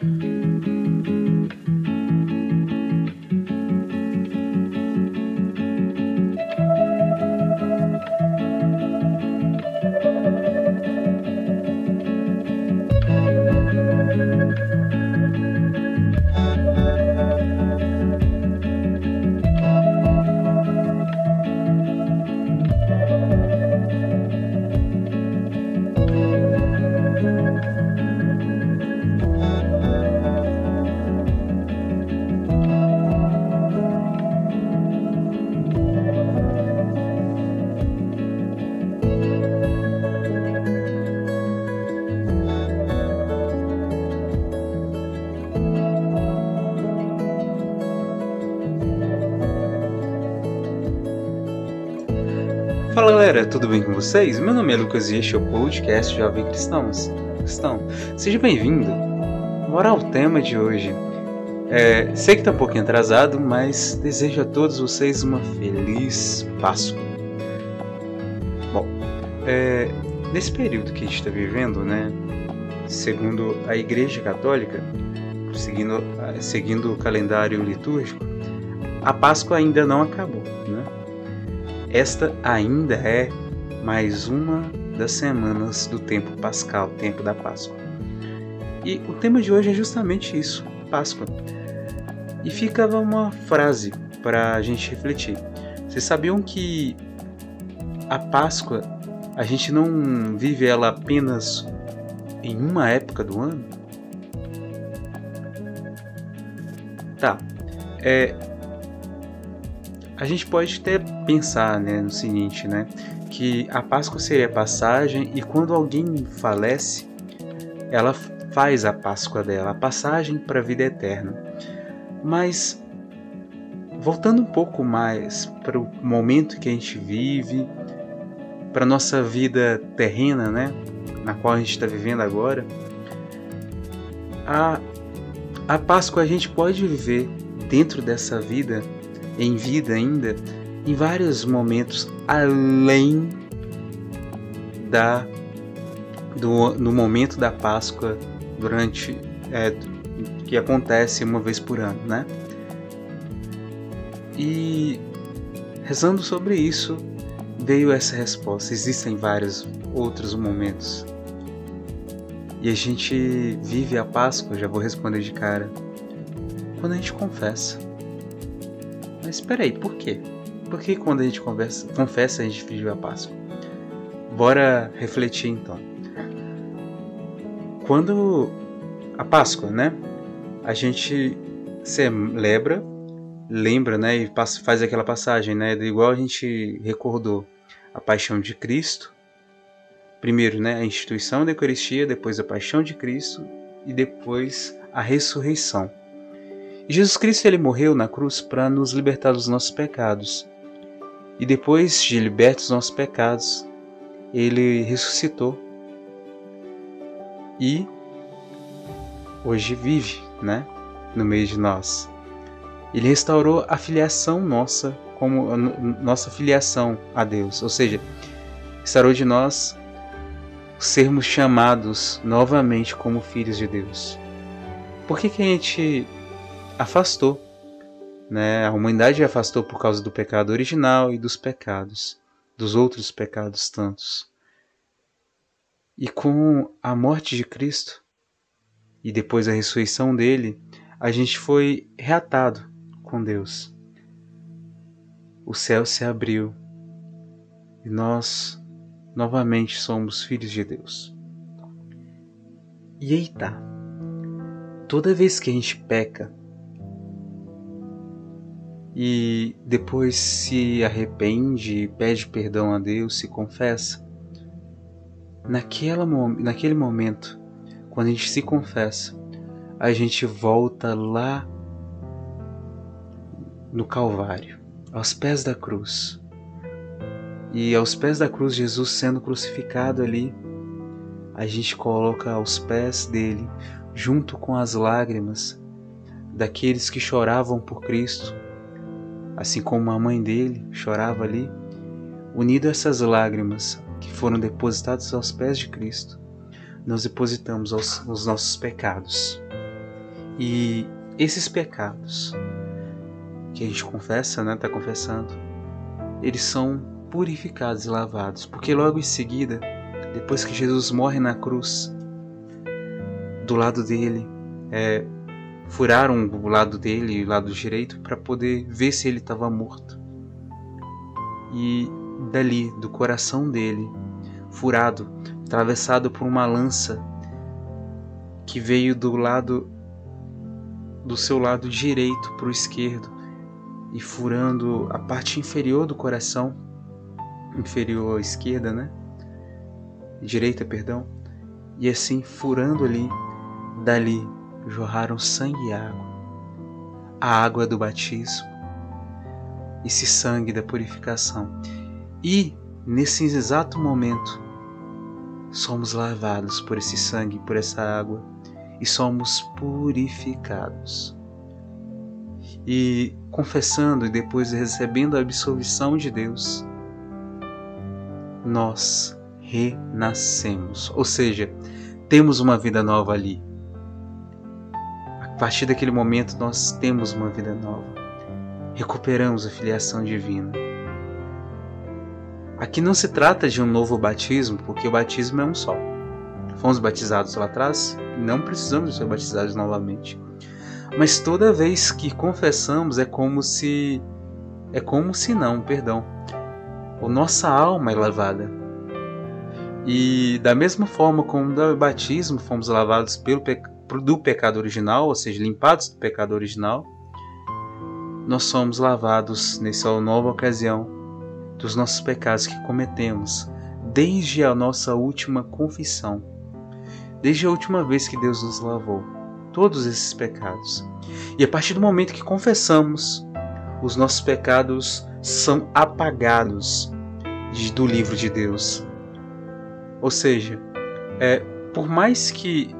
Fala galera, tudo bem com vocês? Meu nome é Lucas e este é o podcast Jovem Cristãos. Cristão, seja bem-vindo. Bora ao tema de hoje. É, sei que está um pouquinho atrasado, mas desejo a todos vocês uma feliz Páscoa. Bom, é, nesse período que a gente está vivendo, né, segundo a Igreja Católica, seguindo, seguindo o calendário litúrgico, a Páscoa ainda não acabou, né? Esta ainda é mais uma das semanas do tempo pascal, tempo da Páscoa. E o tema de hoje é justamente isso, Páscoa. E fica uma frase para a gente refletir. Vocês sabiam que a Páscoa a gente não vive ela apenas em uma época do ano? Tá. É, a gente pode até pensar né, no seguinte, né? Que a Páscoa seria a passagem e quando alguém falece, ela faz a Páscoa dela, a passagem para a vida eterna. Mas voltando um pouco mais para o momento que a gente vive, para nossa vida terrena, né, na qual a gente está vivendo agora, a, a Páscoa a gente pode viver dentro dessa vida em vida ainda em vários momentos além da do no momento da Páscoa durante é, que acontece uma vez por ano, né? E rezando sobre isso veio essa resposta. Existem vários outros momentos e a gente vive a Páscoa. Já vou responder de cara quando a gente confessa mas espera aí, por quê? Por que quando a gente conversa, confessa a gente vive a Páscoa? Bora refletir então. Quando a Páscoa, né? A gente celebra, lembra, né? E faz aquela passagem, né? Igual a gente recordou a paixão de Cristo. Primeiro, né? A instituição da Eucaristia, depois a paixão de Cristo e depois a ressurreição. Jesus Cristo ele morreu na cruz para nos libertar dos nossos pecados. E depois de libertos dos nossos pecados, ele ressuscitou. E hoje vive, né, no meio de nós. Ele restaurou a filiação nossa como nossa filiação a Deus, ou seja, restaurou de nós sermos chamados novamente como filhos de Deus. Por que, que a gente afastou. Né? A humanidade afastou por causa do pecado original e dos pecados, dos outros pecados tantos. E com a morte de Cristo e depois a ressurreição dele, a gente foi reatado com Deus. O céu se abriu e nós novamente somos filhos de Deus. E aí tá. Toda vez que a gente peca, e depois se arrepende, pede perdão a Deus, se confessa. Naquela, naquele momento, quando a gente se confessa, a gente volta lá no Calvário, aos pés da cruz. E aos pés da cruz, Jesus sendo crucificado ali, a gente coloca aos pés dele, junto com as lágrimas daqueles que choravam por Cristo, assim como a mãe dele chorava ali, unido a essas lágrimas que foram depositadas aos pés de Cristo, nós depositamos os, os nossos pecados. E esses pecados que a gente confessa, né, tá confessando, eles são purificados e lavados, porque logo em seguida, depois que Jesus morre na cruz, do lado dele, é, furaram o lado dele, o lado direito, para poder ver se ele estava morto. E dali, do coração dele, furado, atravessado por uma lança que veio do lado do seu lado direito para o esquerdo e furando a parte inferior do coração, inferior à esquerda, né? Direita, perdão. E assim furando ali, dali jorraram sangue e água. A água do batismo, esse sangue da purificação. E nesse exato momento somos lavados por esse sangue, por essa água e somos purificados. E confessando e depois recebendo a absolvição de Deus, nós renascemos, ou seja, temos uma vida nova ali. A partir daquele momento, nós temos uma vida nova. Recuperamos a filiação divina. Aqui não se trata de um novo batismo, porque o batismo é um só. Fomos batizados lá atrás, não precisamos ser batizados novamente. Mas toda vez que confessamos é como se é como se não, perdão. A nossa alma é lavada. E da mesma forma como no batismo fomos lavados pelo do pecado original, ou seja, limpados do pecado original, nós somos lavados nessa nova ocasião dos nossos pecados que cometemos desde a nossa última confissão desde a última vez que Deus nos lavou, todos esses pecados. E a partir do momento que confessamos, os nossos pecados são apagados do livro de Deus. Ou seja, é, por mais que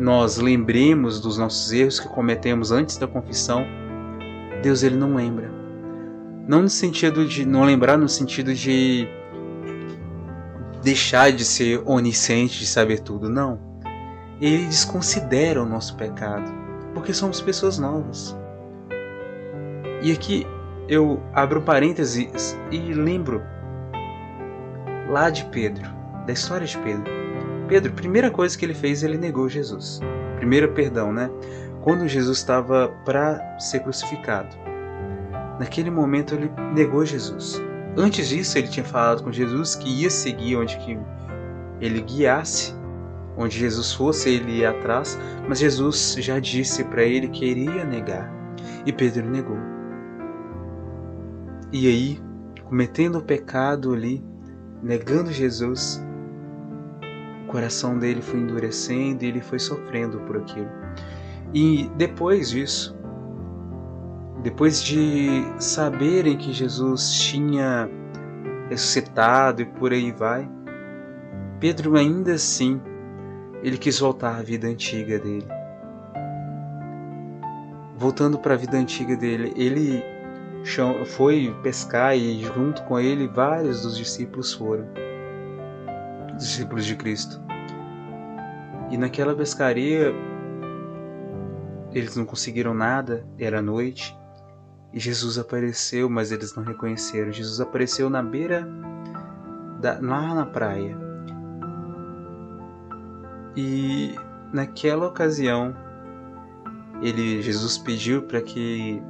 nós lembremos dos nossos erros que cometemos antes da confissão, Deus ele não lembra. Não no sentido de não lembrar no sentido de deixar de ser onisciente, de saber tudo, não. Ele desconsidera o nosso pecado, porque somos pessoas novas. E aqui eu abro parênteses e lembro lá de Pedro, da história de Pedro. Pedro, primeira coisa que ele fez, ele negou Jesus. Primeiro perdão, né? Quando Jesus estava para ser crucificado. Naquele momento ele negou Jesus. Antes disso, ele tinha falado com Jesus que ia seguir onde que ele guiasse, onde Jesus fosse, ele ia atrás, mas Jesus já disse para ele que iria negar, e Pedro negou. E aí, cometendo o pecado ali, negando Jesus, coração dele foi endurecendo e ele foi sofrendo por aquilo. E depois disso, depois de saberem que Jesus tinha ressuscitado e por aí vai, Pedro ainda assim ele quis voltar à vida antiga dele. Voltando para a vida antiga dele, ele foi pescar e junto com ele vários dos discípulos foram, discípulos de Cristo. E naquela pescaria eles não conseguiram nada, era noite. E Jesus apareceu, mas eles não reconheceram. Jesus apareceu na beira, da, lá na praia. E naquela ocasião, ele, Jesus pediu para que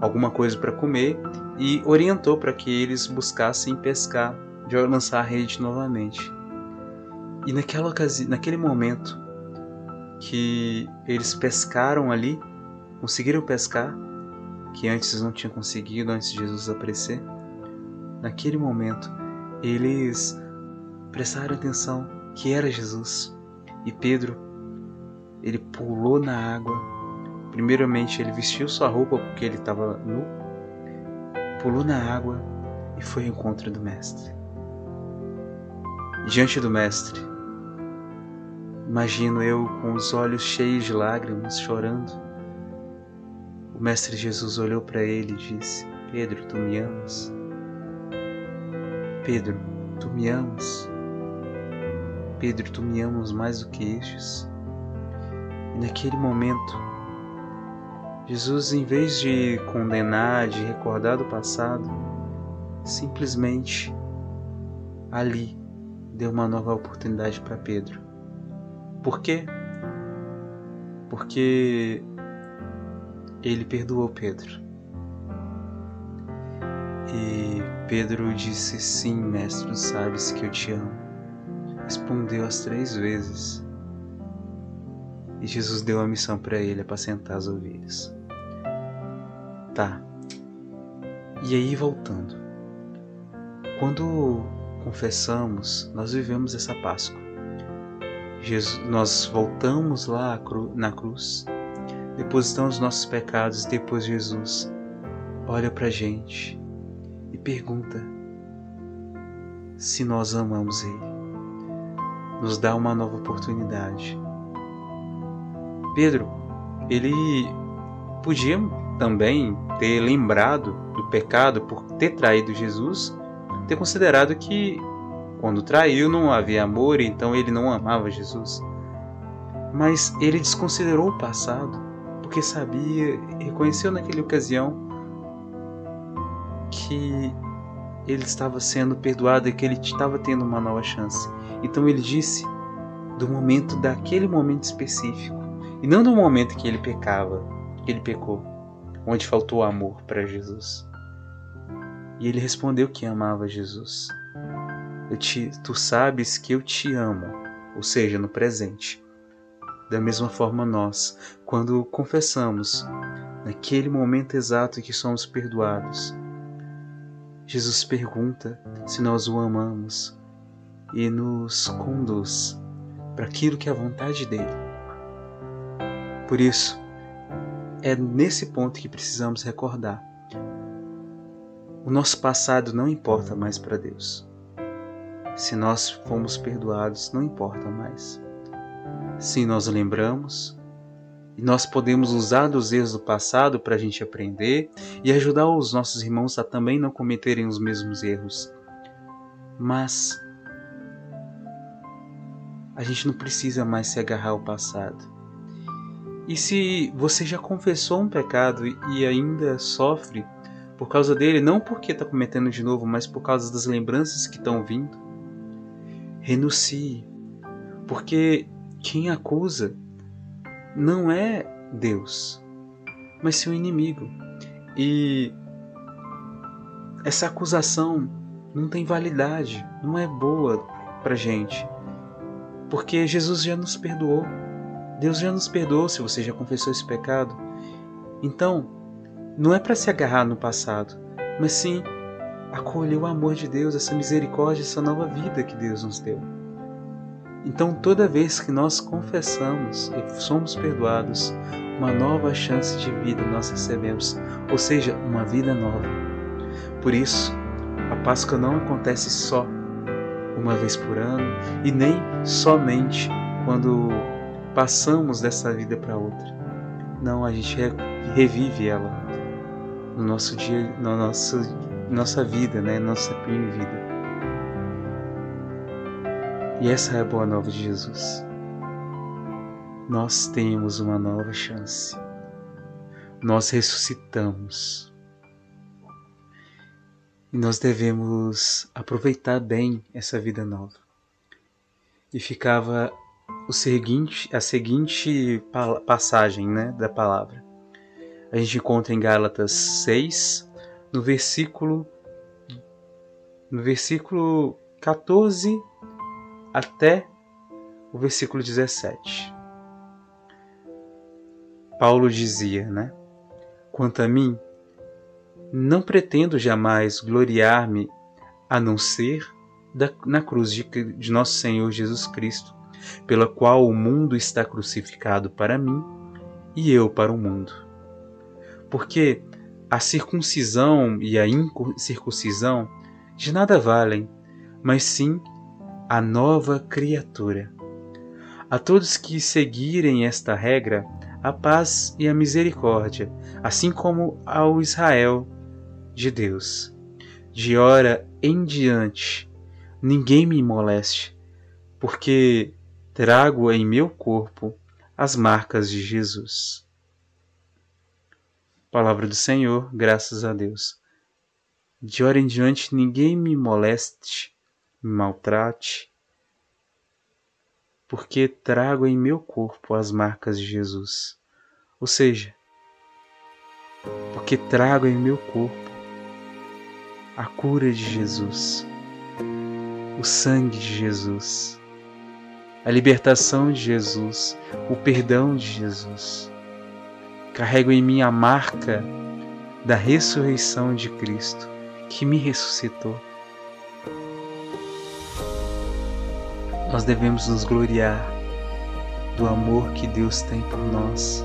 alguma coisa para comer e orientou para que eles buscassem pescar, de lançar a rede novamente. E naquela ocasião, naquele momento que eles pescaram ali, conseguiram pescar, que antes não tinha conseguido antes de Jesus aparecer, naquele momento eles prestaram atenção que era Jesus. E Pedro, ele pulou na água. Primeiramente, ele vestiu sua roupa porque ele estava nu, pulou na água e foi ao encontro do Mestre. Diante do Mestre, imagino eu com os olhos cheios de lágrimas, chorando o Mestre Jesus olhou para ele e disse: Pedro, tu me amas? Pedro, tu me amas? Pedro, tu me amas mais do que estes? E naquele momento, Jesus, em vez de condenar, de recordar do passado, simplesmente ali deu uma nova oportunidade para Pedro. Por quê? Porque ele perdoou Pedro. E Pedro disse: Sim, mestre, sabes que eu te amo. Respondeu as três vezes. E Jesus deu a missão para ele apacentar as ovelhas. Tá. E aí voltando. Quando confessamos, nós vivemos essa Páscoa. Jesus, nós voltamos lá na cruz, depositamos nossos pecados e depois Jesus olha para a gente e pergunta se nós amamos Ele. Nos dá uma nova oportunidade. Pedro, ele podia também ter lembrado do pecado por ter traído Jesus, ter considerado que quando traiu não havia amor, então ele não amava Jesus. Mas ele desconsiderou o passado, porque sabia, reconheceu naquela ocasião que ele estava sendo perdoado e que ele estava tendo uma nova chance. Então ele disse do momento daquele momento específico e não do momento que ele pecava, que ele pecou, onde faltou amor para Jesus. E ele respondeu que amava Jesus. Te, tu sabes que eu te amo, ou seja, no presente. Da mesma forma, nós, quando confessamos, naquele momento exato que somos perdoados, Jesus pergunta se nós o amamos e nos conduz para aquilo que é a vontade dele. Por isso, é nesse ponto que precisamos recordar. O nosso passado não importa mais para Deus. Se nós fomos perdoados, não importa mais. Sim, nós lembramos e nós podemos usar dos erros do passado para a gente aprender e ajudar os nossos irmãos a também não cometerem os mesmos erros. Mas a gente não precisa mais se agarrar ao passado. E se você já confessou um pecado e ainda sofre por causa dele, não porque está cometendo de novo, mas por causa das lembranças que estão vindo, renuncie. Porque quem acusa não é Deus, mas seu inimigo. E essa acusação não tem validade, não é boa pra gente. Porque Jesus já nos perdoou. Deus já nos perdoou se você já confessou esse pecado. Então, não é para se agarrar no passado, mas sim acolher o amor de Deus, essa misericórdia, essa nova vida que Deus nos deu. Então, toda vez que nós confessamos e somos perdoados, uma nova chance de vida nós recebemos, ou seja, uma vida nova. Por isso, a Páscoa não acontece só uma vez por ano e nem somente quando passamos dessa vida para outra. Não, a gente revive ela no nosso dia, na nossa, nossa vida, né? Nossa vida. E essa é a boa nova de Jesus. Nós temos uma nova chance. Nós ressuscitamos. E nós devemos aproveitar bem essa vida nova. E ficava o seguinte, a seguinte passagem né, da palavra. A gente encontra em Gálatas 6, no versículo, no versículo 14 até o versículo 17. Paulo dizia, né? Quanto a mim, não pretendo jamais gloriar-me a não ser da, na cruz de, de nosso Senhor Jesus Cristo pela qual o mundo está crucificado para mim e eu para o mundo. Porque a circuncisão e a incircuncisão de nada valem, mas sim a nova criatura. A todos que seguirem esta regra, a paz e a misericórdia, assim como ao Israel de Deus. De hora em diante, ninguém me moleste, porque trago em meu corpo as marcas de Jesus. Palavra do Senhor, graças a Deus. De hora em diante ninguém me moleste, me maltrate, porque trago em meu corpo as marcas de Jesus. Ou seja, porque trago em meu corpo a cura de Jesus, o sangue de Jesus, a libertação de Jesus, o perdão de Jesus. Carrego em mim a marca da ressurreição de Cristo, que me ressuscitou. Nós devemos nos gloriar do amor que Deus tem por nós,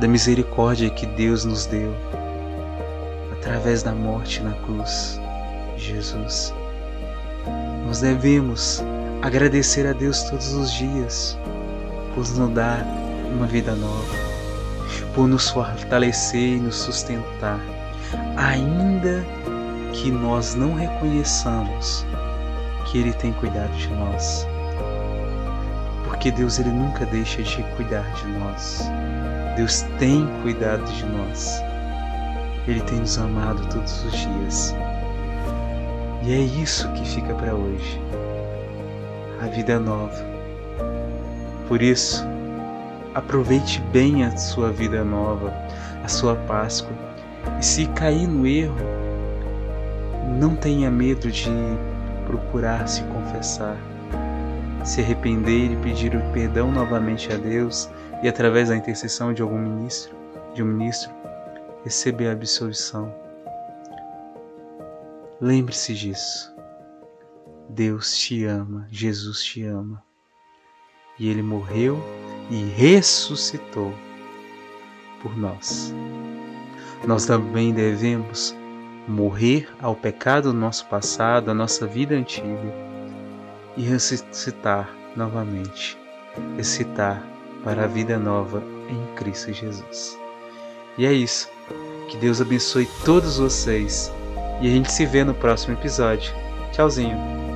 da misericórdia que Deus nos deu através da morte na cruz Jesus. Nós devemos agradecer a Deus todos os dias por nos dar uma vida nova, por nos fortalecer e nos sustentar, ainda que nós não reconheçamos que Ele tem cuidado de nós. Porque Deus ele nunca deixa de cuidar de nós. Deus tem cuidado de nós. Ele tem nos amado todos os dias. E é isso que fica para hoje. A vida nova. Por isso, aproveite bem a sua vida nova, a sua Páscoa. E se cair no erro, não tenha medo de procurar se confessar, se arrepender e pedir o perdão novamente a Deus e através da intercessão de algum ministro, de um ministro, receber a absolvição. Lembre-se disso. Deus te ama, Jesus te ama. E ele morreu e ressuscitou por nós. Nós também devemos morrer ao pecado do nosso passado, à nossa vida antiga e ressuscitar novamente, ressuscitar para a vida nova em Cristo Jesus. E é isso. Que Deus abençoe todos vocês e a gente se vê no próximo episódio. Tchauzinho.